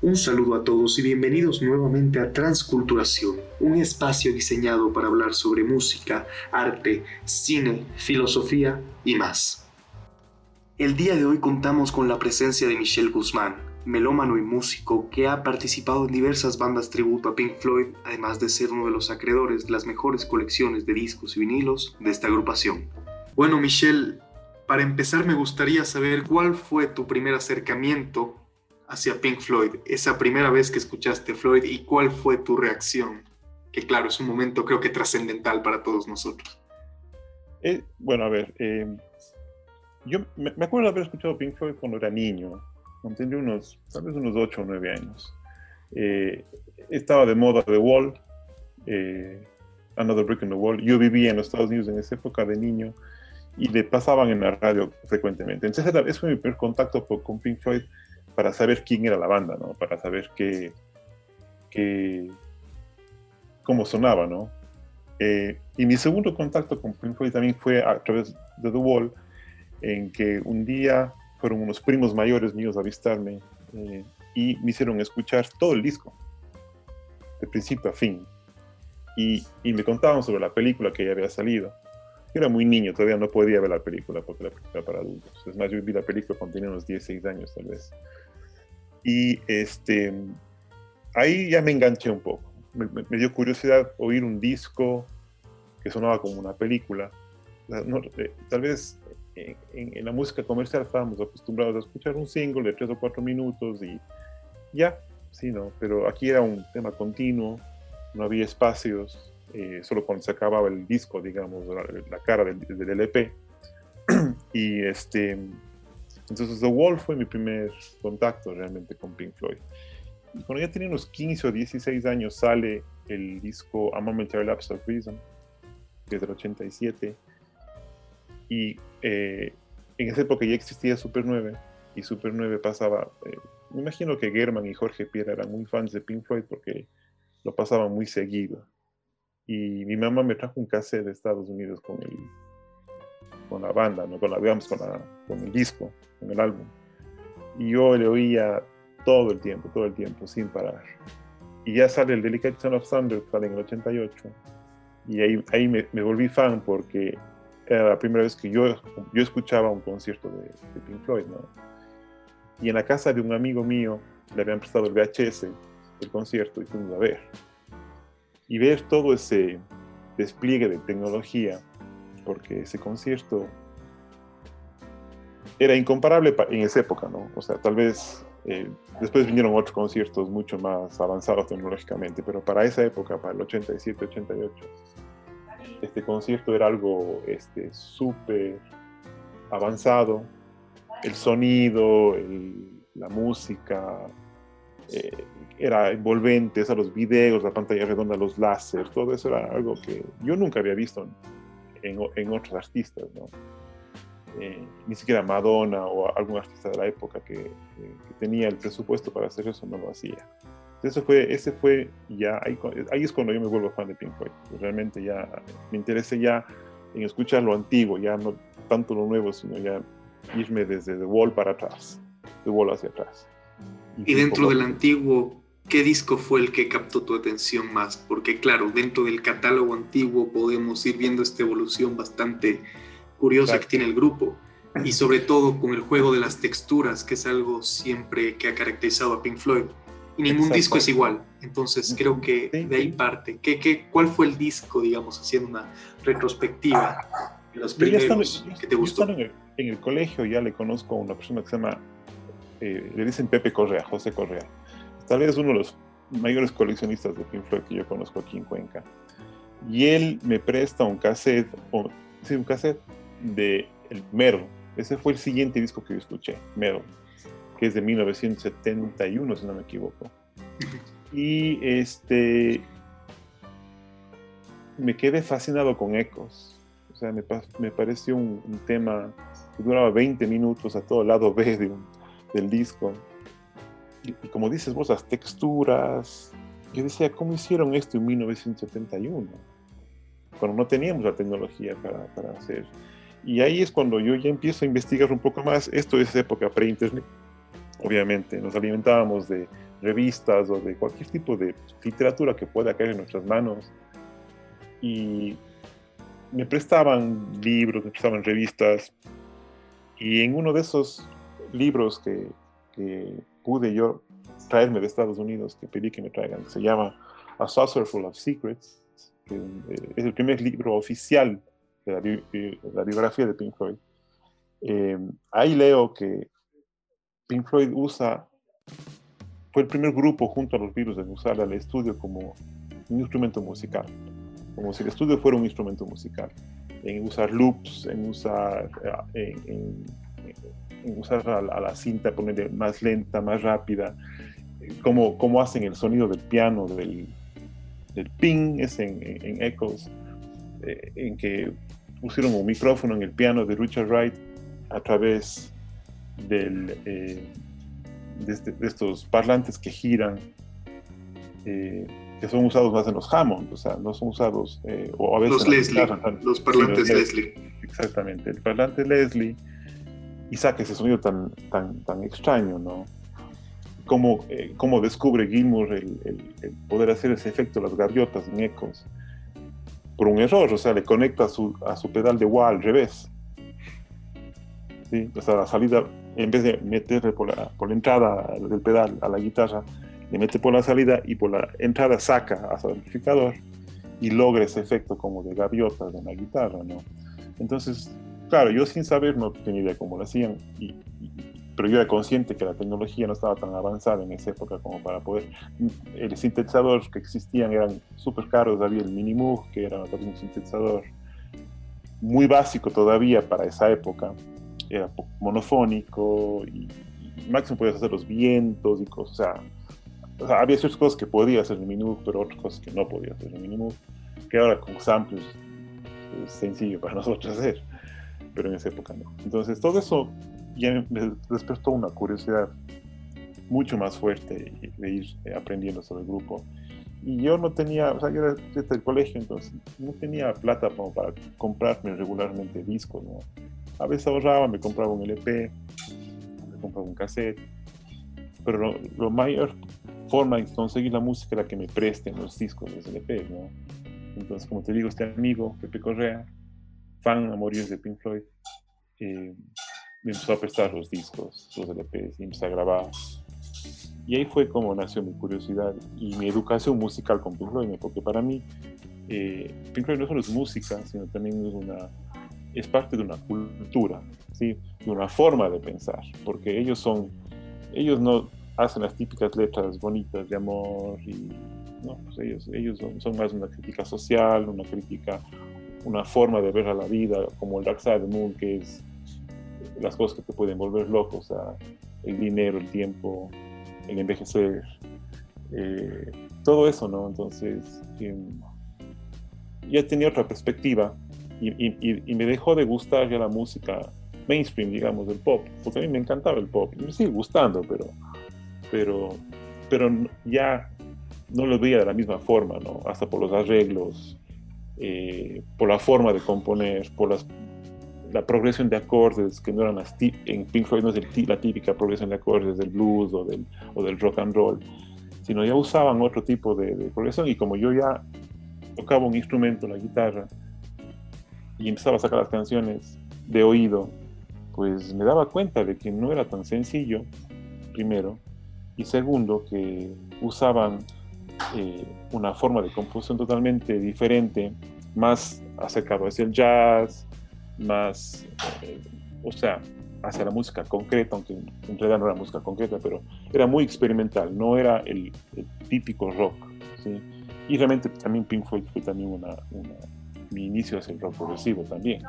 Un saludo a todos y bienvenidos nuevamente a Transculturación, un espacio diseñado para hablar sobre música, arte, cine, filosofía y más. El día de hoy contamos con la presencia de Michel Guzmán, melómano y músico que ha participado en diversas bandas tributo a Pink Floyd, además de ser uno de los acreedores de las mejores colecciones de discos y vinilos de esta agrupación. Bueno, Michel, para empezar me gustaría saber cuál fue tu primer acercamiento hacia Pink Floyd, esa primera vez que escuchaste Floyd y cuál fue tu reacción? Que claro, es un momento creo que trascendental para todos nosotros. Eh, bueno, a ver, eh, yo me, acuerdo de haber escuchado Pink Floyd cuando era niño, cuando tenía unos, tal vez unos 8 o 9 años. Eh, estaba de moda The Wall, Another Brick in the Wall. Yo vivía en los Estados Unidos en esa época de niño y le pasaban en la radio frecuentemente. Entonces, ese fue mi primer contacto con Pink Floyd para saber quién era la banda, ¿no? Para saber qué, qué cómo sonaba, ¿no? Eh, y mi segundo contacto con Pink Floyd también fue a través de The Wall, en que un día fueron unos primos mayores míos a visitarme eh, y me hicieron escuchar todo el disco, de principio a fin. Y, y, me contaban sobre la película que ya había salido. Yo era muy niño, todavía no podía ver la película porque la película era para adultos. Es más, yo vi la película cuando tenía unos 16 años tal vez. Y este, ahí ya me enganché un poco. Me, dio curiosidad oír un disco que sonaba como una película. Eh, tal vez en, la música comercial estábamos acostumbrados a escuchar un single de tres o cuatro minutos y ya, sí, ¿no? Pero aquí era un tema continuo, no había espacios, eh, solo cuando se acababa el disco, digamos, la, cara del, del LP. y este, entonces The Wall fue mi primer contacto realmente con Pink Floyd. Y cuando ya tenía unos 15 o 16 años sale el disco A Momentary Lapse of Reason, que es del 87. Y eh, en esa época ya existía Super 9 y Super 9 pasaba, eh, me imagino que German y Jorge Pierre eran muy fans de Pink Floyd porque lo pasaban muy seguido. Y mi mamá me trajo un cassette de Estados Unidos con el, con la banda, ¿no? con, la, digamos, con, la, con el disco, con el álbum. Y yo le oía todo el tiempo, todo el tiempo, sin parar. Y ya sale el Delicate Son of Thunder, sale en el 88. Y ahí, ahí me, me, volví fan porque era la primera vez que yo, yo escuchaba un concierto de, de, Pink Floyd, ¿no? Y en la casa de un amigo mío le habían prestado el VHS del concierto y fuimos a ver. Y ver todo ese despliegue de tecnología porque ese concierto era incomparable en esa época, ¿no? O sea, tal vez eh, después vinieron otros conciertos mucho más avanzados tecnológicamente, pero para esa época, para el 87, 88, este concierto era algo este, súper avanzado. El sonido, la música, eh, era envolvente, o los videos, la pantalla redonda, los láser, todo eso era algo que yo nunca había visto en, otros artistas, ¿no? Eh, ni siquiera Madonna o algún artista de la época que, tenía el presupuesto para hacer eso no lo hacía. Eso fue, ese fue ya, ahí, ahí, es cuando yo me vuelvo fan de Pink Floyd. Realmente ya me interesa ya en escuchar lo antiguo, ya no tanto lo nuevo, sino ya irme desde The Wall para atrás, The Wall hacia atrás. Y, y dentro del antiguo, ¿qué disco fue el que captó tu atención más? Porque claro, dentro del catálogo antiguo podemos ir viendo esta evolución bastante curiosa que tiene el grupo. Y sobre todo con el juego de las texturas, que es algo siempre que ha caracterizado a Pink Floyd. Y ningún disco es igual. Entonces creo que de ahí parte. ¿Qué, qué, cuál fue el disco, digamos, haciendo una retrospectiva de los primeros que te gustó? En el, colegio ya le conozco a una persona que se llama, eh, le dicen Pepe Correa, José Correa tal vez uno de los mayores coleccionistas de Pink Floyd que yo conozco aquí en Cuenca. Y él me presta un cassette, o, sí, un cassette de el Metal. Ese fue el siguiente disco que yo escuché, Metal, que es de 1971, si no me equivoco. Y este me quedé fascinado con Ecos. O sea, me, me pareció un, tema que duraba 20 minutos a todo lado B del disco y, como dices vos, las texturas. Yo decía, ¿cómo hicieron esto en 1971? Cuando no teníamos la tecnología para, para hacer. Y ahí es cuando yo ya empiezo a investigar un poco más. Esto es época pre-internet. Obviamente, nos alimentábamos de revistas o de cualquier tipo de literatura que pueda caer en nuestras manos. Y me prestaban libros, me prestaban revistas. Y en uno de esos libros que, pude yo traerme de Estados Unidos, que pedí que me traigan, que se llama A Saucer Full of Secrets, que eh, es el primer libro oficial de la, biografía de Pink Floyd. Eh, ahí leo que Pink Floyd usa, fue el primer grupo junto a los virus en usar al estudio como un instrumento musical, como si el estudio fuera un instrumento musical, en usar loops, en usar, eh, en, usar a, la cinta, ponerle más lenta, más rápida, como, como hacen el sonido del piano, del, del ping, es en, en Echoes, eh, en que pusieron un micrófono en el piano de Richard Wright a través del, eh, este, de, estos parlantes que giran, eh, que son usados más en los Hammond, o sea, no son usados, eh, o a veces... Los Leslie, los parlantes Leslie. Exactamente, el parlante Leslie, y saca ese sonido tan, tan, tan extraño, ¿no? Cómo, cómo descubre Gilmour el, el, poder hacer ese efecto las gaviotas en ecos por un error, o sea, le conecta a su, a su pedal de wah al revés. ¿Sí? O sea, la salida en vez de meterle por la, por la entrada del pedal a la guitarra, le mete por la salida y por la entrada saca a su amplificador y logra ese efecto como de gaviota de la guitarra, ¿no? Entonces, claro, yo sin saber no tenía idea cómo lo hacían, y, pero yo era consciente que la tecnología no estaba tan avanzada en esa época como para poder... El sintetizador que existían eran súper caros, había el Minimoog, que era un sintetizador muy básico todavía para esa época, era monofónico y, máximo podías hacer los vientos y cosas. O sea, había ciertas cosas que podía hacer el Minimoog, pero otras cosas que no podía hacer el Minimoog, que ahora con samples es sencillo para nosotros hacer, pero en esa época no. Entonces, todo eso ya me despertó una curiosidad mucho más fuerte de ir aprendiendo sobre el grupo. Y yo no tenía, o sea, yo era del colegio, entonces no tenía plata como para comprarme regularmente discos, ¿no? A veces ahorraba, me compraba un LP, me compraba un cassette, pero lo, mayor forma de conseguir la música era que me presten los discos, los LP, ¿no? Entonces, como te digo, este amigo, Pepe Correa, fan a morir de Pink Floyd, eh, me empezó a prestar los discos, los LPs, y empecé a grabar. Y ahí fue como nació mi curiosidad y mi educación musical con Pink Floyd, porque para mí eh, Pink Floyd no solo es música, sino también es una es parte de una cultura, ¿sí? de una forma de pensar, porque ellos son, ellos no hacen las típicas letras bonitas de amor y no, pues ellos, ellos son, más una crítica social, una crítica, una forma de ver a la vida, como el Dark Side of the Moon, que es las cosas que te pueden volver loco, o sea, el dinero, el tiempo, el envejecer, eh, todo eso, ¿no? Entonces, em, ya tenía otra perspectiva y, me dejó de gustar ya la música mainstream, digamos, del pop, porque a mí me encantaba el pop, y me sigue gustando, pero, pero, pero ya no lo veía de la misma forma, ¿no? Hasta por los arreglos, eh, por la forma de componer, por las, la progresión de acordes, que no eran las en Pink Floyd no es la típica progresión de acordes del blues o del, o del rock and roll, sino ya usaban otro tipo de, de progresión y como yo ya tocaba un instrumento, la guitarra, y empezaba a sacar las canciones de oído, pues me daba cuenta de que no era tan sencillo, primero, y segundo, que usaban eh, una forma de composición totalmente diferente, más acercado hacia el jazz, más, eh, o sea, hacia la música concreta, aunque en realidad no era música concreta, pero era muy experimental, no era el, típico rock. ¿sí? Y realmente también Pink Floyd fue también una mi inicio es el rock progresivo también.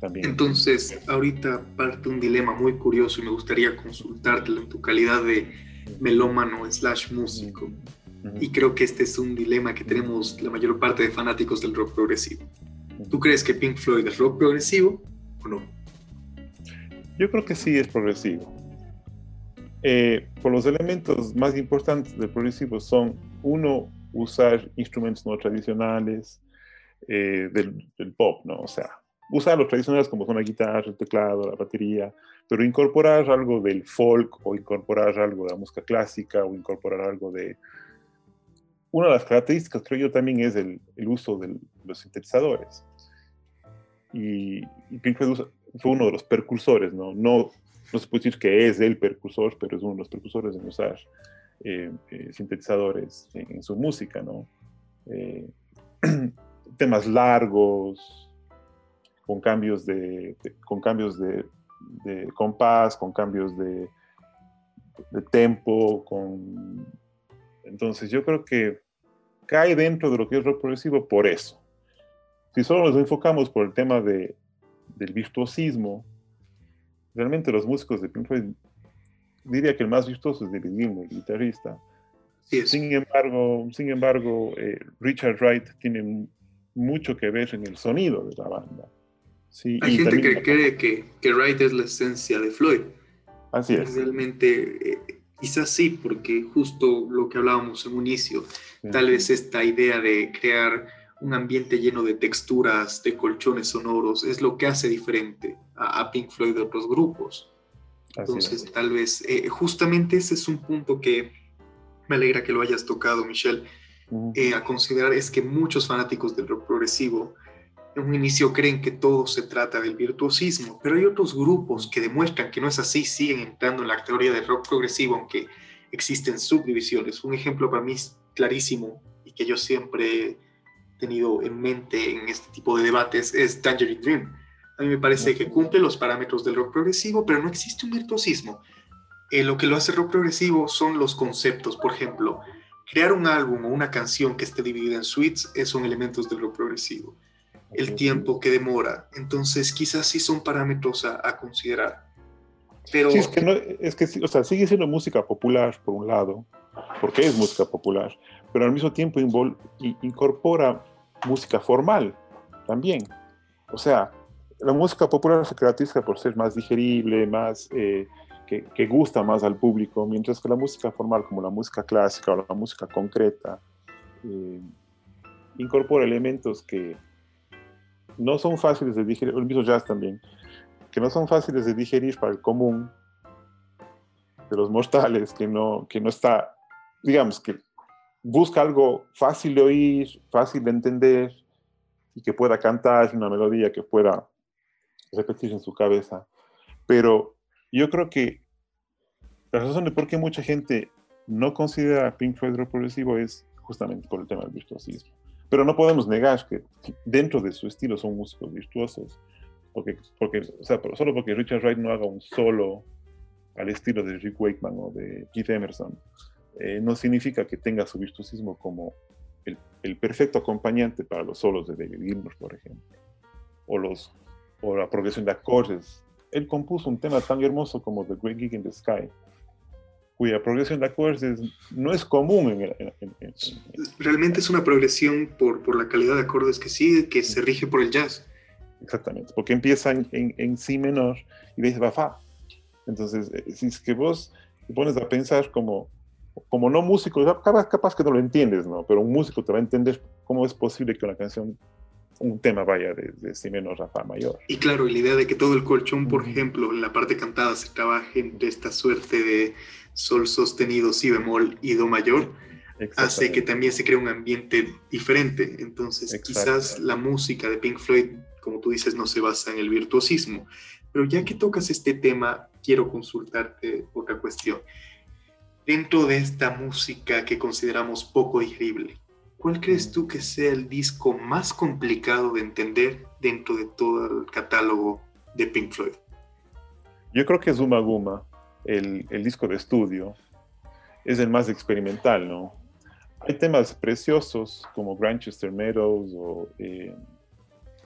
también. Entonces, ahorita parte un dilema muy curioso y me gustaría consultártelo en tu calidad de melómano slash músico. Y creo que este es un dilema que tenemos la mayor parte de fanáticos del rock progresivo. ¿Tú crees que Pink Floyd es rock progresivo o no? Yo creo que sí es progresivo. Eh, por los elementos más importantes del progresivo son, uno, usar instrumentos no tradicionales, eh, del, pop, ¿no? O sea, usar los tradicionales como son la guitarra, el teclado, la batería, pero incorporar algo del folk o incorporar algo de la música clásica o incorporar algo de... Una de las características, creo yo, también es el, uso de los sintetizadores. Y, y Pink Floyd fue uno de los percursores, ¿no? ¿no? No se puede decir que es el percursor, pero es uno de los percursores en usar eh, eh, sintetizadores en, su música, ¿no? Eh, temas largos, con cambios de, con cambios de, compás, con cambios de, de tempo, con... Entonces yo creo que cae dentro de lo que es rock progresivo por eso. Si solo nos enfocamos por el tema de, del virtuosismo, realmente los músicos de Pink Floyd, diría que el más virtuoso es David Gilmour, el guitarrista. Sin embargo, sin embargo eh, Richard Wright tiene mucho que ver en el sonido de la banda. Hay gente que cree que, que, Wright es la esencia de Floyd. Así es. Realmente, eh, quizás sí, porque justo lo que hablábamos en un inicio, tal vez esta idea de crear un ambiente lleno de texturas, de colchones sonoros, es lo que hace diferente a, Pink Floyd de otros grupos. Entonces, tal vez, eh, justamente ese es un punto que me alegra que lo hayas tocado, Michelle, eh, a considerar, es que muchos fanáticos del rock progresivo en un inicio creen que todo se trata del virtuosismo, pero hay otros grupos que demuestran que no es así, siguen entrando en la teoría del rock progresivo, aunque existen subdivisiones. Un ejemplo para mí clarísimo y que yo siempre he tenido en mente en este tipo de debates es Tangerine Dream. A mí me parece que cumple los parámetros del rock progresivo, pero no existe un virtuosismo. Eh, lo que lo hace rock progresivo son los conceptos. Por ejemplo, crear un álbum o una canción que esté dividida en suites son elementos del rock progresivo el tiempo que demora. Entonces, quizás sí son parámetros a, considerar. Pero... Sí, es que, no, es que o sea, sigue siendo música popular, por un lado, porque es música popular, pero al mismo tiempo incorpora música formal también. O sea, la música popular se caracteriza por ser más digerible, más, eh, que, gusta más al público, mientras que la música formal, como la música clásica o la música concreta, eh, incorpora elementos que, no son fáciles de digerir, el mismo jazz también, que no son fáciles de digerir para el común de los mortales, que no, que no está, digamos, que busca algo fácil de oír, fácil de entender y que pueda cantar una melodía que pueda repetir en su cabeza. Pero yo creo que la razón de por qué mucha gente no considera Pink Floyd progresivo es justamente por el tema del virtuosismo. Pero no podemos negar que dentro de su estilo son músicos virtuosos. Porque, porque, o sea, solo porque Richard Wright no haga un solo al estilo de Rick Wakeman o de Keith Emerson, eh, no significa que tenga su virtuosismo como el, el, perfecto acompañante para los solos de David Gilmour, por ejemplo, o, los, o la progresión de acordes. Él compuso un tema tan hermoso como The Great Gig in the Sky, cuya progresión de acordes no es común. En, Realmente es una progresión por, por, la calidad de acordes que sigue, que se rige por el jazz. Exactamente, porque empieza en, en, si menor y dice va fa. Entonces, eh, si es que vos te pones a pensar como, como no músico, capaz, capaz que no lo entiendes, ¿no? Pero un músico te va a entender cómo es posible que una canción un tema vaya de, si menor a fa mayor. Y claro, la idea de que todo el colchón, por ejemplo, en la parte cantada se trabaje de esta suerte de sol sostenido, si bemol y do mayor, hace que también se cree un ambiente diferente. Entonces, quizás la música de Pink Floyd, como tú dices, no se basa en el virtuosismo. Pero ya que tocas este tema, quiero consultarte otra cuestión. Dentro de esta música que consideramos poco digerible, ¿cuál crees tú que sea el disco más complicado de entender dentro de todo el catálogo de Pink Floyd? Yo creo que Zuma Guma el, disco de estudio, es el más experimental, ¿no? Hay temas preciosos como Grantchester Meadows o... Eh,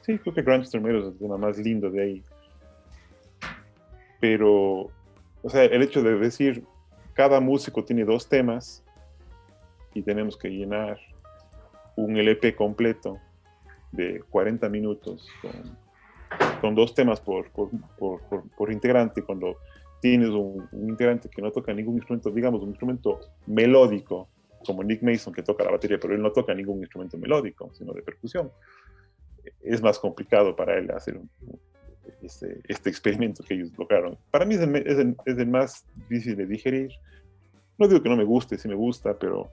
sí, creo que Grantchester Meadows es el tema más lindo de ahí. Pero, o sea, el hecho de decir, cada músico tiene dos temas y tenemos que llenar un LP completo de 40 minutos con, dos temas por, por, por, por integrante, cuando tienes un, integrante que no toca ningún instrumento, digamos, un instrumento melódico, como Nick Mason que toca la batería, pero él no toca ningún instrumento melódico, sino de percusión. es más complicado para él hacer este, este, experimento que ellos lograron. Para mí es el, más difícil de digerir. No digo que no me guste, sí me gusta, pero,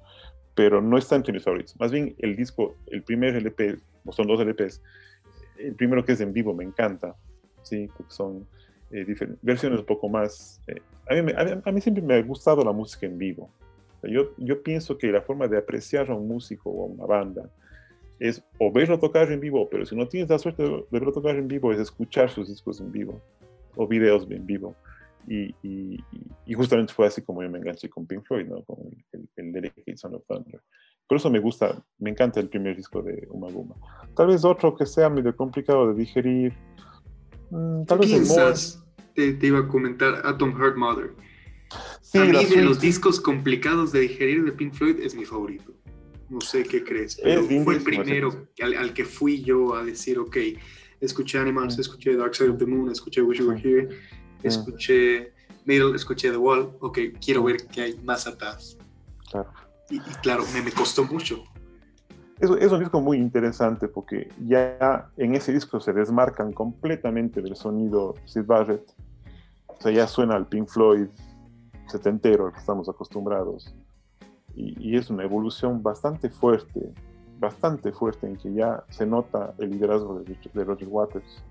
pero no está entre mis favoritos. Más bien el disco, el primer LP, o son dos LPs, el primero que es en vivo me encanta, ¿sí? son eh, versiones un poco más... Eh, a, mí, a, mí, siempre me ha gustado la música en vivo. yo, yo pienso que la forma de apreciar a un músico o a una banda es o verlo tocar en vivo, pero si no tienes la suerte de verlo tocar en vivo, es escuchar sus discos en vivo o videos en vivo. Y, y, justamente fue así como yo me enganché con Pink Floyd, ¿no? con el, el Delicate Son of Thunder. Por eso me gusta, me encanta el primer disco de Uma Guma. Tal vez otro que sea medio complicado de digerir. Mm, tal vez piensas? Te, te, iba a comentar Atom Heart Mother. Sí, a mí de los discos complicados de digerir de Pink Floyd es mi favorito. No sé qué crees, pero fue el primero al, que fui yo a decir, ok, escuché Animals, mm. escuché Dark Side of the Moon, escuché Wish You Were mm. Escuché Middle, escuché The Wall, ok, quiero ver qué hay más atrás. Claro. Y, claro, me, me, costó mucho. Es, es, un disco muy interesante porque ya en ese disco se desmarcan completamente del sonido Sid Barrett. O sea, ya suena al Pink Floyd setentero al que estamos acostumbrados. Y, es una evolución bastante fuerte, bastante fuerte en que ya se nota el liderazgo de, Roger Waters.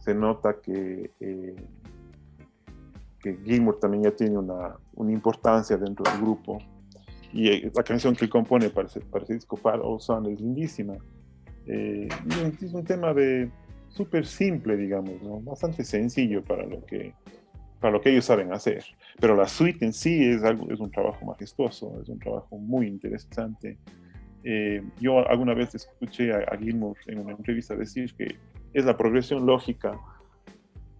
Se nota que, eh, que Gilmour también ya tiene una, una importancia dentro del grupo y eh, la canción que compone para para ese disco, Far Old Sun, es lindísima. Eh, es un tema de súper simple, digamos, ¿no? bastante sencillo para lo, que, para lo que ellos saben hacer. Pero la suite en sí es, algo, es un trabajo majestuoso, es un trabajo muy interesante. Eh, yo alguna vez escuché a Gilmour en una entrevista decir que es la progresión lógica.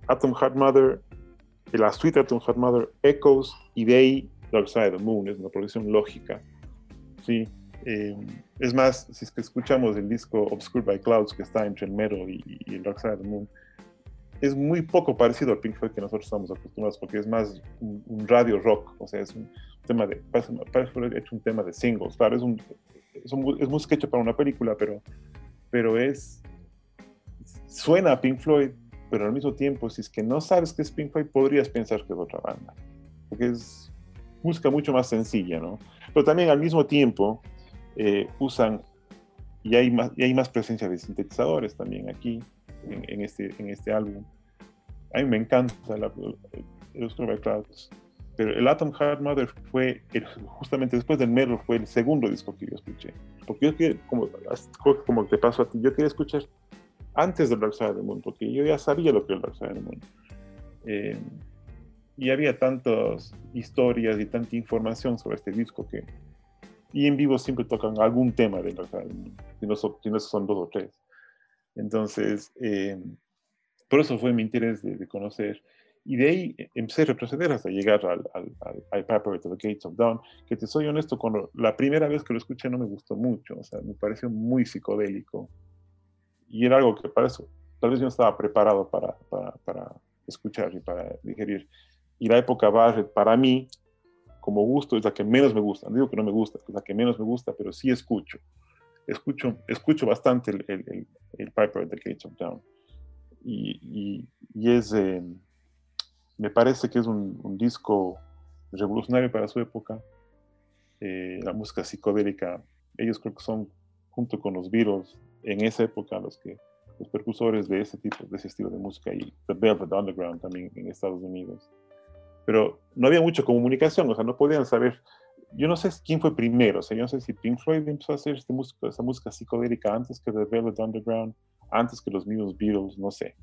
Atom Heart Mother, la suite Atom Heart Mother, Echoes, y de ahí Dark Side of the Moon, es una progresión lógica. ¿sí? Eh, es más, si es que escuchamos el disco Obscured by Clouds, que está entre el Metal y, el Dark Side of the Moon, es muy poco parecido al Pink Floyd que nosotros estamos acostumbrados, porque es más un, radio rock, o sea, es un tema de, parece, parece hecho un tema de singles, claro, es, un, es, un, es música hecha para una película, pero, pero es, suena a Pink Floyd, pero al mismo tiempo, si es que no sabes que es Pink Floyd, podrías pensar que es otra banda, porque es música mucho más sencilla, ¿no? Pero también al mismo tiempo eh, usan, y hay, más, y hay más presencia de sintetizadores también aquí, en, este, en este álbum. A mí me encanta la, los Clouds, pero el Atom Heart Mother fue, justamente después del Merlo, fue el segundo disco que yo escuché. Porque yo como, como te pasó a ti, yo quería escuchar antes del Dark Side of the Moon, porque yo ya sabía lo que era el Dark Side of the Moon. Eh, y había tantas historias y tanta información sobre este disco que y en vivo siempre tocan algún tema de los si no, son, si no son dos o tres entonces eh, por eso fue mi interés de, conocer y de ahí empecé a retroceder hasta llegar al, al, al, Paper to the Gates of Dawn, que te soy honesto, cuando la primera vez que lo escuché no me gustó mucho, o sea, me pareció muy psicodélico. Y era algo que para eso, tal vez yo no estaba preparado para, para, escuchar y para digerir y la época Barrett para mí, como gusto, es la que menos me gusta. No digo que no me gusta, es la que menos me gusta, pero sí escucho. Escucho, escucho bastante el, el, el, Piper the Cage of Down. Y, y, es, eh, me parece que es un, un, disco revolucionario para su época. Eh, la música psicodélica, ellos creo que son, junto con los Beatles, en esa época los que los percusores de ese tipo, de ese estilo de música y The Velvet Underground también en Estados Unidos pero no había mucha comunicación, o sea, no podían saber, yo no sé quién fue primero, o sea, yo no sé si Pink Floyd empezó a hacer este música, esa música psicodélica antes que The Velvet Underground, antes que los mismos Beatles, no sé,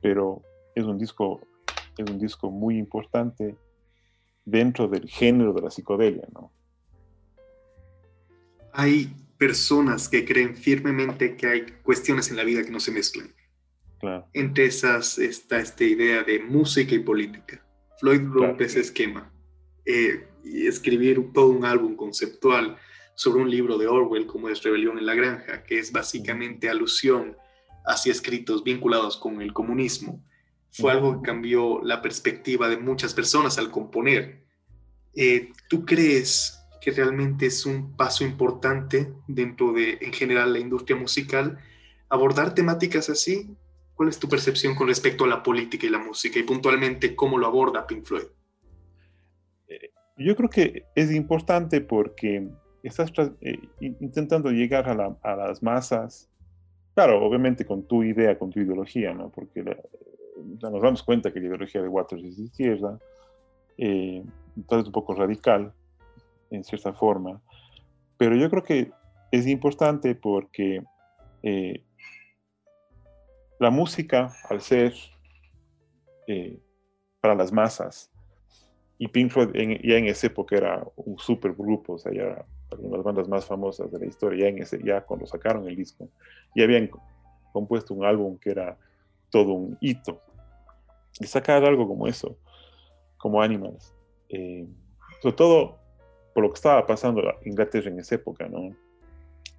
pero es un disco, es un disco muy importante dentro del género de la psicodelia, ¿no? Hay personas que creen firmemente que hay cuestiones en la vida que no se mezclan. Claro. Entre esas está esta idea de música y política. Floyd rompe ese esquema eh, y escribir todo un álbum conceptual sobre un libro de Orwell como es Rebelión en la Granja, que es básicamente alusión hacia escritos vinculados con el comunismo, fue algo que cambió la perspectiva de muchas personas al componer. Eh, ¿Tú crees que realmente es un paso importante dentro de, en general, la industria musical? abordar temáticas así? ¿Cuál es tu percepción con respecto a la política y la música y puntualmente cómo lo aborda Pink Floyd? Eh, yo creo que es importante porque estás eh, intentando llegar a, las masas, claro, obviamente con tu idea, con tu ideología, ¿no? Porque nos damos cuenta que la ideología de Waters es de izquierda, eh, entonces es un poco radical, en cierta forma, pero yo creo que es importante porque eh, la música, al ser para las masas, y Pink Floyd ya en esa época era un super grupo, o sea, ya una de las bandas más famosas de la historia, ya, en ese, ya cuando sacaron el disco, ya habían compuesto un álbum que era todo un hito. Y sacar algo como eso, como Animals, eh, sobre todo por lo que estaba pasando en Inglaterra en esa época, ¿no?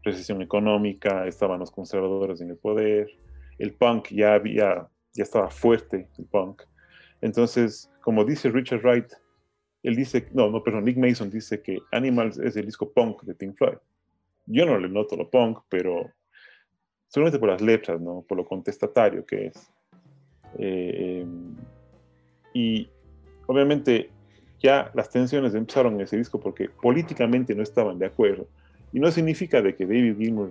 Recesión económica, estaban los conservadores en el poder, el punk ya había, ya estaba fuerte, el punk. Entonces, como dice Richard Wright, él dice, no, no, perdón, Nick Mason dice que Animals es el disco punk de Pink Floyd. Yo no le noto lo punk, pero solamente por las letras, ¿no? Por lo contestatario que es. Eh, y obviamente ya las tensiones empezaron en ese disco porque políticamente no estaban de acuerdo. Y no significa de que David Gilmour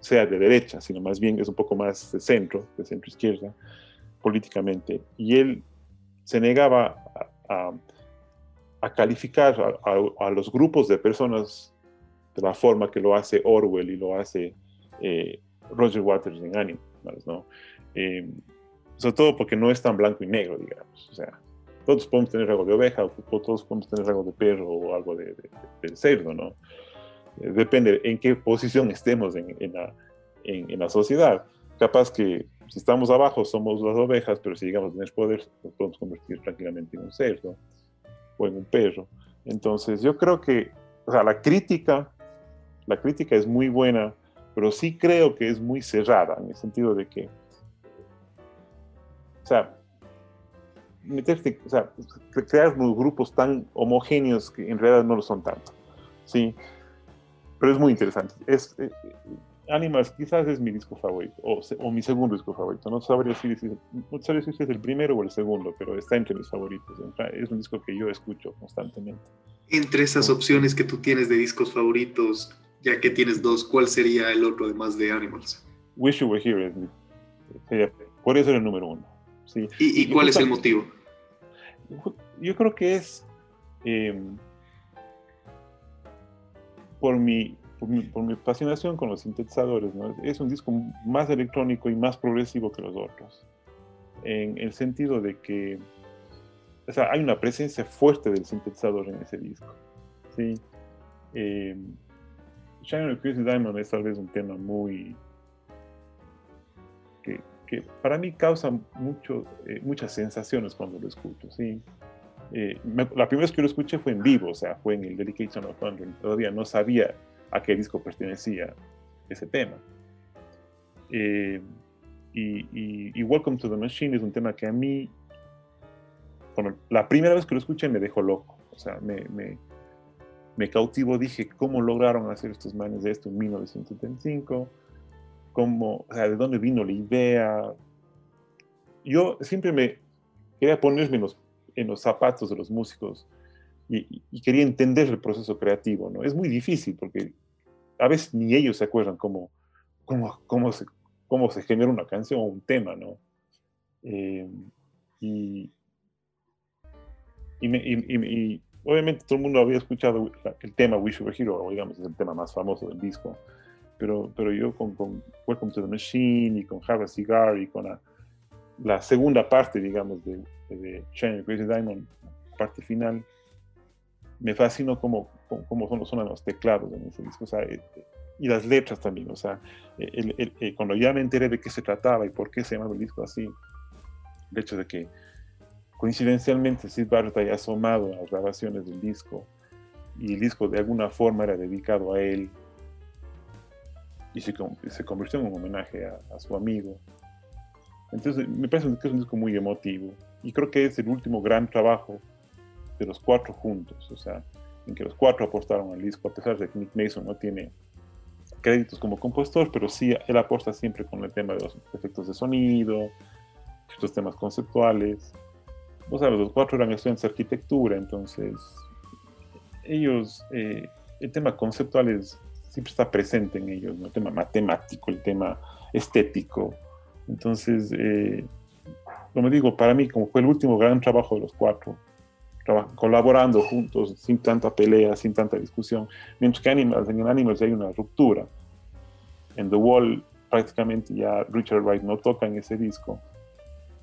sea de derecha, sino más bien es un poco más de centro, de centro izquierda, políticamente. Y él se negaba a, calificar a, los grupos de personas de la forma que lo hace Orwell y lo hace eh, Roger Waters en Animals, ¿no? Eh, sobre todo porque no es tan blanco y negro, digamos. O sea, todos podemos tener algo de oveja, o todos podemos tener algo de perro o algo de, cerdo, ¿no? Eh, depende en qué posición estemos en, la, en, la, sociedad. Capaz que si estamos abajo somos las ovejas, pero si llegamos a tener poder, nos podemos convertir tranquilamente en un cerdo o en un perro. Entonces, yo creo que, o sea, la crítica, la crítica es muy buena, pero sí creo que es muy cerrada, en el sentido de que, o sea, meterte, o sea, crear unos grupos tan homogéneos que en realidad no lo son tanto, ¿sí? Pero es muy interesante. Es, eh, Animals quizás es mi disco favorito, o, mi segundo disco favorito. No sabría, si, no sabría si es el primero o el segundo, pero está entre mis favoritos. Es un disco que yo escucho constantemente. Entre esas opciones que tú tienes de discos favoritos, ya que tienes dos, ¿cuál sería el otro además de Animals? Wish You Were Here. por eso es el número uno. ¿sí? ¿Y, cuál es el motivo? Yo creo que es em, por mi por mi, fascinación con los sintetizadores. ¿no? Es un disco más electrónico y más progresivo que los otros, en el sentido de que o sea, hay una presencia fuerte del sintetizador en ese disco. ¿sí? Eh, Shine Crazy Diamond es tal vez un tema muy... que, que para mí causa mucho, eh, muchas sensaciones cuando lo escucho. ¿sí? Eh, la primera vez que lo escuché fue en vivo, o sea, fue en el Dedication of Thunder. Todavía no sabía a qué disco pertenecía ese tema. Eh, y, Welcome to the Machine es un tema que a mí, la primera vez que lo escuché me dejó loco. O sea, me, me, me dije, ¿cómo lograron hacer estos manes de esto en 1975? ¿Cómo, o sea, ¿De dónde vino la idea? Yo siempre me quería ponerme en los, en los zapatos de los músicos y, quería entender el proceso creativo, ¿no? Es muy difícil porque a veces ni ellos se acuerdan cómo, cómo, cómo, se, cómo se genera una canción o un tema, ¿no? Eh, y, y, obviamente todo el mundo había escuchado el tema Wish You Were Hero, digamos, es el tema más famoso del disco, pero, pero yo con, con Welcome to the Machine y con Have a Cigar y con la, la segunda parte, digamos, de, de Shine Crazy Diamond, parte final, me fascinó cómo, cómo son, son los teclados en ese disco, o sea, eh, y las letras también, o sea, eh, cuando ya me enteré de qué se trataba y por qué se llamaba el disco así, el hecho de que coincidencialmente Sid Barrett haya asomado a las grabaciones del disco y el disco de alguna forma era dedicado a él y se, se convirtió en un homenaje a, su amigo. Entonces me parece que es un disco muy emotivo y creo que es el último gran trabajo de los cuatro juntos, o sea, en que los cuatro apostaron al disco, a pesar de que Nick Mason no tiene créditos como compositor, pero sí él aporta siempre con el tema de los efectos de sonido, estos temas conceptuales. O sea, los cuatro eran estudiantes de arquitectura, entonces ellos, eh, el tema conceptual es, siempre está presente en ellos, el tema matemático, el tema estético. Entonces, eh, como digo, para mí, como fue el último gran trabajo de los cuatro, colaborando juntos, sin tanta pelea, sin tanta discusión, mientras que Animals, en Animals hay una ruptura. En The Wall prácticamente ya Richard Wright no toca en ese disco,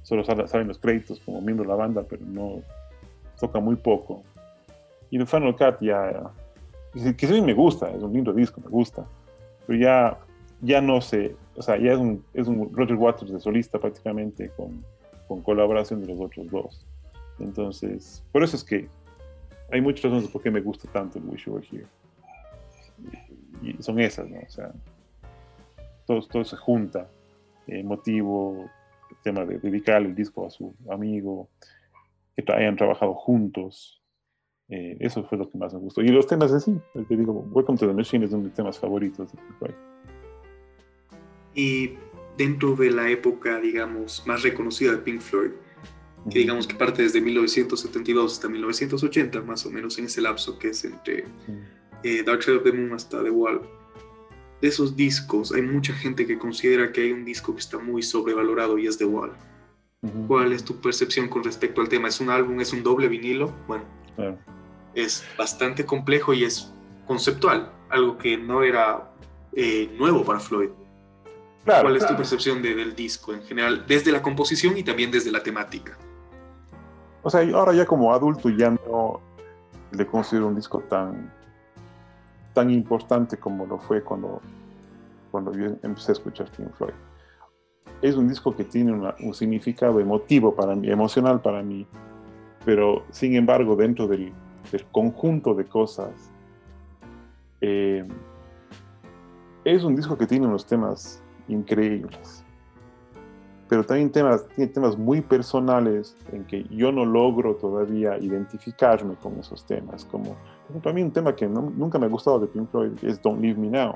solo salen los créditos como miembro de la banda, pero no toca muy poco. Y The Final Cut ya, que sí me gusta, es un lindo disco, me gusta, pero ya, ya no sé, o sea, ya es un, es un Roger Waters de solista prácticamente con, con colaboración de los otros dos. Entonces, por eso es que hay muchas razones por qué me gusta tanto el Wish You Were Here. Y, son esas, ¿no? O sea, todo, todo se junta. Eh, motivo, el tema de dedicar el disco a su amigo, que hayan trabajado juntos. Eh, eso fue lo que más me gustó. Y los temas así, te digo, Welcome to the Machine es uno de mis temas favoritos de Pink Floyd. Y dentro de la época, digamos, más reconocida de Pink Floyd, que digamos que parte desde 1972 hasta 1980, más o menos en ese lapso que es entre eh, Dark Side of the Moon hasta The Wall. De esos discos, hay mucha gente que considera que hay un disco que está muy sobrevalorado y es The Wall. ¿Cuál es tu percepción con respecto al tema? ¿Es un álbum, es un doble vinilo? Bueno, es bastante complejo y es conceptual, algo que no era eh, nuevo para Floyd. ¿Cuál es tu percepción del disco en general, desde la composición y también desde la temática? O sea, ahora ya como adulto ya no le considero un disco tan, tan importante como lo fue cuando, cuando yo empecé a escuchar Pink Floyd. Es un disco que tiene un significado emotivo para mí, emocional para mí, pero sin embargo dentro del, del conjunto de cosas, eh, es un disco que tiene unos temas increíbles pero también temas, tiene temas muy personales en que yo no logro todavía identificarme con esos temas. Como, para mí un tema que nunca me ha gustado de Pink Floyd es Don't Leave Me Now,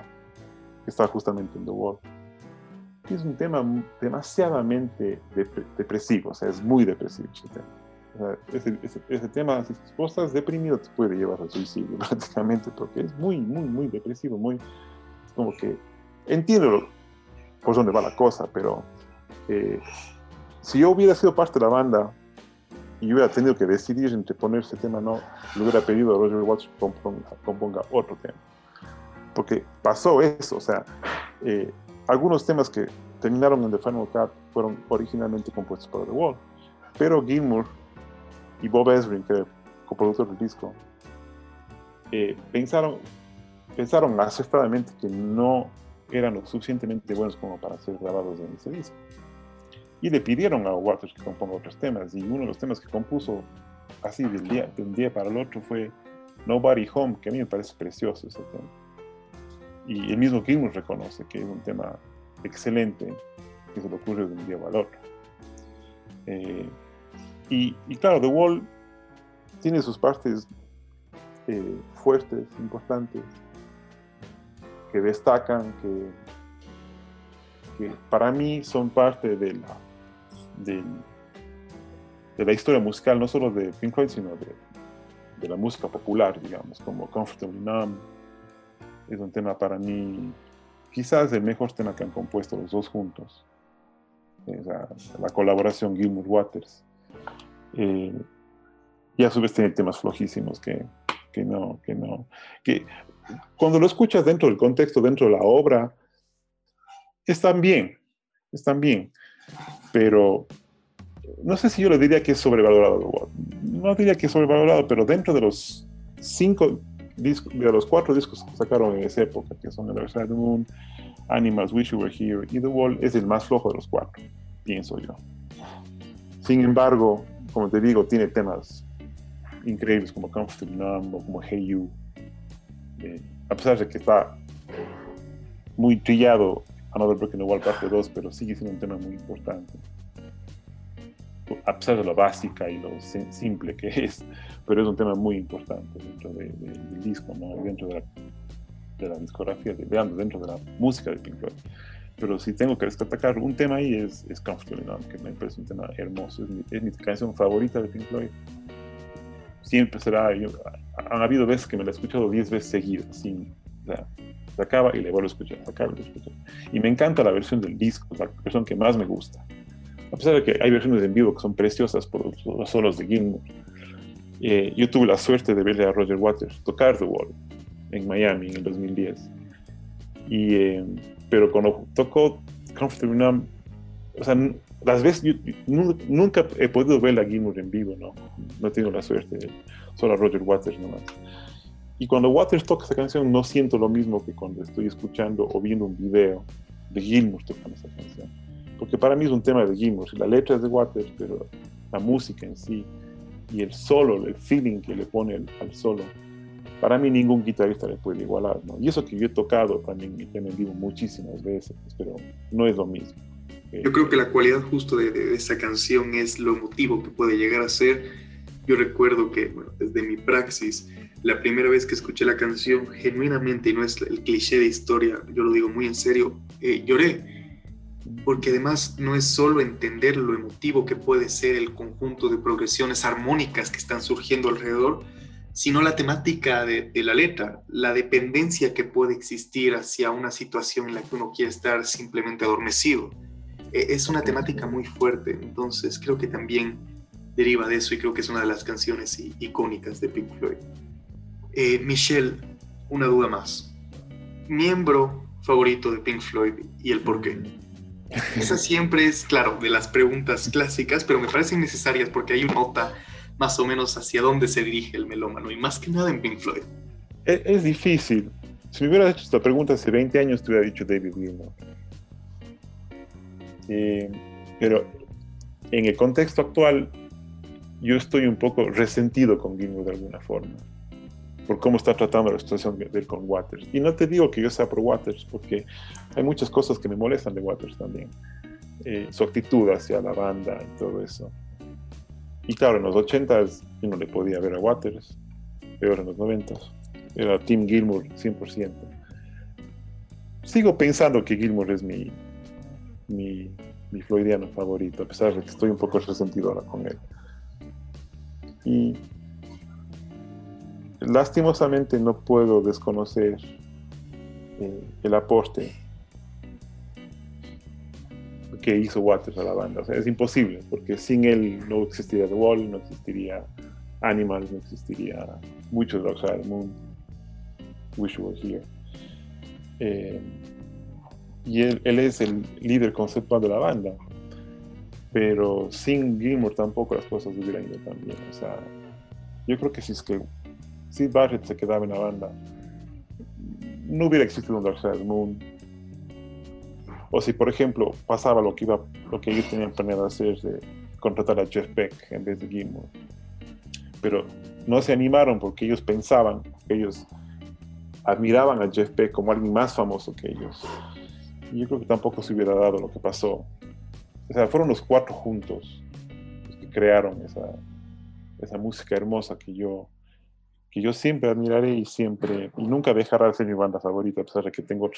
que está justamente en The Wall. Es un tema demasiadamente depresivo, o sea, es muy depresivo ese tema. Ese, tema, si vos estás deprimido, te puede llevar al suicidio prácticamente, porque es muy, muy, muy depresivo, muy, como que entiendo por dónde va la cosa, pero eh, si yo hubiera sido parte de la banda y hubiera tenido que decidir entre poner ese tema no, le hubiera pedido a Roger Waters que componga, otro tema. Porque pasó eso, o sea, eh, algunos temas que terminaron en The Final Cut fueron originalmente compuestos para The Wall, pero Gilmour y Bob Ezrin, que era el coproductor del disco, eh, pensaron, pensaron acertadamente que no eran lo suficientemente buenos como para ser grabados en ese disco y le pidieron a Waters que componga otros temas. Y uno de los temas que compuso así de un día para el otro fue Nobody Home, que a mí me parece precioso ese tema. Y el mismo Gilmour reconoce que es un tema excelente que se le ocurre de un día para el otro. Eh, y, claro, The Wall tiene sus partes eh, fuertes, importantes, que destacan, que, para mí son parte de la de, la historia musical, no solo de Pink Floyd, sino de, de la música popular, digamos, como Comfortably Numb. Es un tema para mí, quizás el mejor tema que han compuesto los dos juntos. la colaboración Gilmour Waters. Eh, y a su vez tiene temas flojísimos que, que no, que no, que cuando lo escuchas dentro del contexto, dentro de la obra, están bien, están bien pero no sé si yo le diría que es sobrevalorado. No diría que es sobrevalorado, pero dentro de los cinco discos, de los cuatro discos que sacaron en esa época, que son the Moon, Animals, Wish You Were Here y The Wall, es el más flojo de los cuatro, pienso yo. Sin embargo, como te digo, tiene temas increíbles como Comfortable Numb o como Hey You. Eh, a pesar de que está muy trillado Another Broken Wall parte 2, pero sigue siendo un tema muy importante. A pesar de lo básica y lo simple que es, pero es un tema muy importante dentro del disco, ¿no? dentro de de la discografía, de, dentro de la música de Pink Floyd. Pero si tengo que destacar un tema ahí es, es Comfortably Numb, que me parece un tema hermoso. Es mi, es mi canción favorita de Pink Floyd. Siempre será. Yo, han habido veces que me la he escuchado 10 veces seguidas, sin. O sea, se acaba y le vuelvo a escuchar, acaba y le escucho. Y me encanta la versión del disco, la versión que más me gusta. A pesar de que hay versiones en vivo que son preciosas por los solos de Gilmour. Eh, yo tuve la suerte de verle a Roger Waters tocar The Wall en Miami en el 2010. Y, eh, pero cuando tocó Comfortable Numb, o sea, las veces, yo, nunca he podido ver a Gilmour en vivo, ¿no? No he tenido la suerte, solo a Roger Waters nomás. Y cuando Waters toca esa canción, no siento lo mismo que cuando estoy escuchando o viendo un video de Gilmour tocando esa canción. Porque para mí es un tema de Gilmour, la letra es de Waters, pero la música en sí y el solo, el feeling que le pone al solo, para mí ningún guitarrista le puede igualar, ¿no? Y eso que yo he tocado también en vivo muchísimas veces, pero no es lo mismo. Yo creo que la cualidad justo de, de, esa canción es lo emotivo que puede llegar a ser. Yo recuerdo que, bueno, desde mi praxis, la primera vez que escuché la canción, genuinamente, y no es el cliché de historia, yo lo digo muy en serio, eh, lloré porque además no es solo entender lo emotivo que puede ser el conjunto de progresiones armónicas que están surgiendo alrededor, sino la temática de, la letra, la dependencia que puede existir hacia una situación en la que uno quiere estar simplemente adormecido. E, es una temática muy fuerte, entonces creo que también deriva de eso y creo que es una de las canciones icónicas de Pink Floyd. Eh, Michelle, una duda más. Miembro favorito de Pink Floyd y el por qué. Esa siempre es, claro, de las preguntas clásicas, pero me parecen necesarias porque hay una nota más o menos hacia dónde se dirige el melómano y más que nada en Pink Floyd. Es, difícil. Si me hubieras hecho esta pregunta hace 20 años, te hubiera dicho David Gilmour. Eh, pero en el contexto actual, yo estoy un poco resentido con Gilmour de alguna forma por cómo está tratando la situación de él con Waters. Y no te digo que yo sea pro Waters, porque hay muchas cosas que me molestan de Waters también. Eh, su actitud hacia la banda y todo eso. Y claro, en los 80s yo no le podía ver a Waters, peor en los 90s. Era Tim Gilmour 100%. Sigo pensando que Gilmour es mi, mi, mi Floydiano favorito, a pesar de que estoy un poco resentido ahora con él. Y lastimosamente no puedo desconocer eh, el aporte que hizo Waters a la banda. O sea, es imposible, porque sin él no existiría The Wall, no existiría Animals, no existiría muchos de Dark Moon, Wish You Were Here. Eh, y él, él, es el líder conceptual de la banda, pero sin Gilmour tampoco las cosas hubieran ido tan bien. O sea, yo creo que si es que Sid Barrett se quedaba en la banda, no hubiera existido un Dark Side Moon. O si, por ejemplo, pasaba lo que, iba, lo que ellos tenían planeado hacer de contratar a Jeff Beck en vez de Gilmour. Pero no se animaron porque ellos pensaban, ellos admiraban a Jeff Beck como alguien más famoso que ellos. Y yo creo que tampoco se hubiera dado lo que pasó. O sea, fueron los cuatro juntos los que crearon esa, esa música hermosa que yo que yo siempre admiraré y siempre, y nunca dejará de ser mi banda favorita, a pesar de que tengo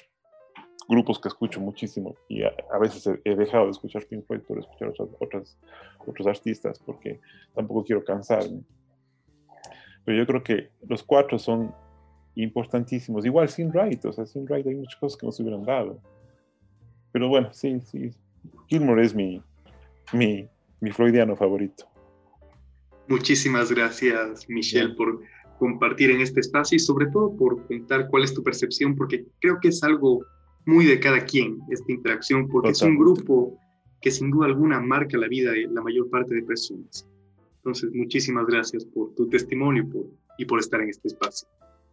grupos que escucho muchísimo y a, veces he, dejado de escuchar Pink Floyd por escuchar otras, otros artistas porque tampoco quiero cansarme. Pero yo creo que los cuatro son importantísimos. Igual sin Wright, o sea, sin Wright hay muchas cosas que nos hubieran dado. Pero bueno, sí, sí. Gilmore es mi, mi, mi Freudiano favorito. Muchísimas gracias, Michelle, por compartir en este espacio y sobre todo por contar cuál es tu percepción, porque creo que es algo muy de cada quien esta interacción, porque es un grupo que sin duda alguna marca la vida de la mayor parte de personas. Entonces, muchísimas gracias por tu testimonio por, y por estar en este espacio.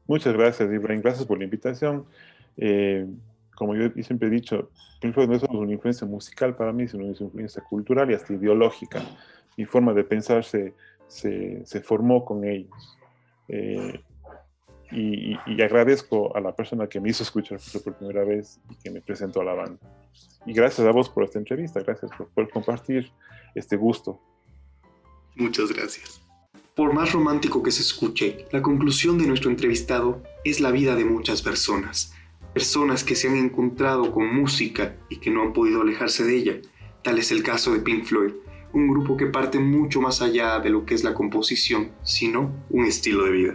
Muchas gracias, Ibrahim. Gracias por la invitación. Eh, como yo siempre he dicho, Pink no es solo una influencia musical para mí, sino una influencia cultural y hasta ideológica. Mi forma de pensar se, se, se formó con ellos. Eh, y, agradezco a la persona que me hizo escuchar por primera vez y que me presentó a la banda. Y gracias a vos por esta entrevista, gracias por, compartir este gusto. Muchas gracias. Por más romántico que se escuche, la conclusión de nuestro entrevistado es la vida de muchas personas. Personas que se han encontrado con música y que no han podido alejarse de ella. Tal es el caso de Pink Floyd, un grupo que parte mucho más allá de lo que es la composición, sino un estilo de vida.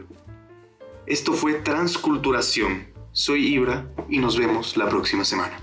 Esto fue Transculturación. Soy Ibra y nos vemos la próxima semana.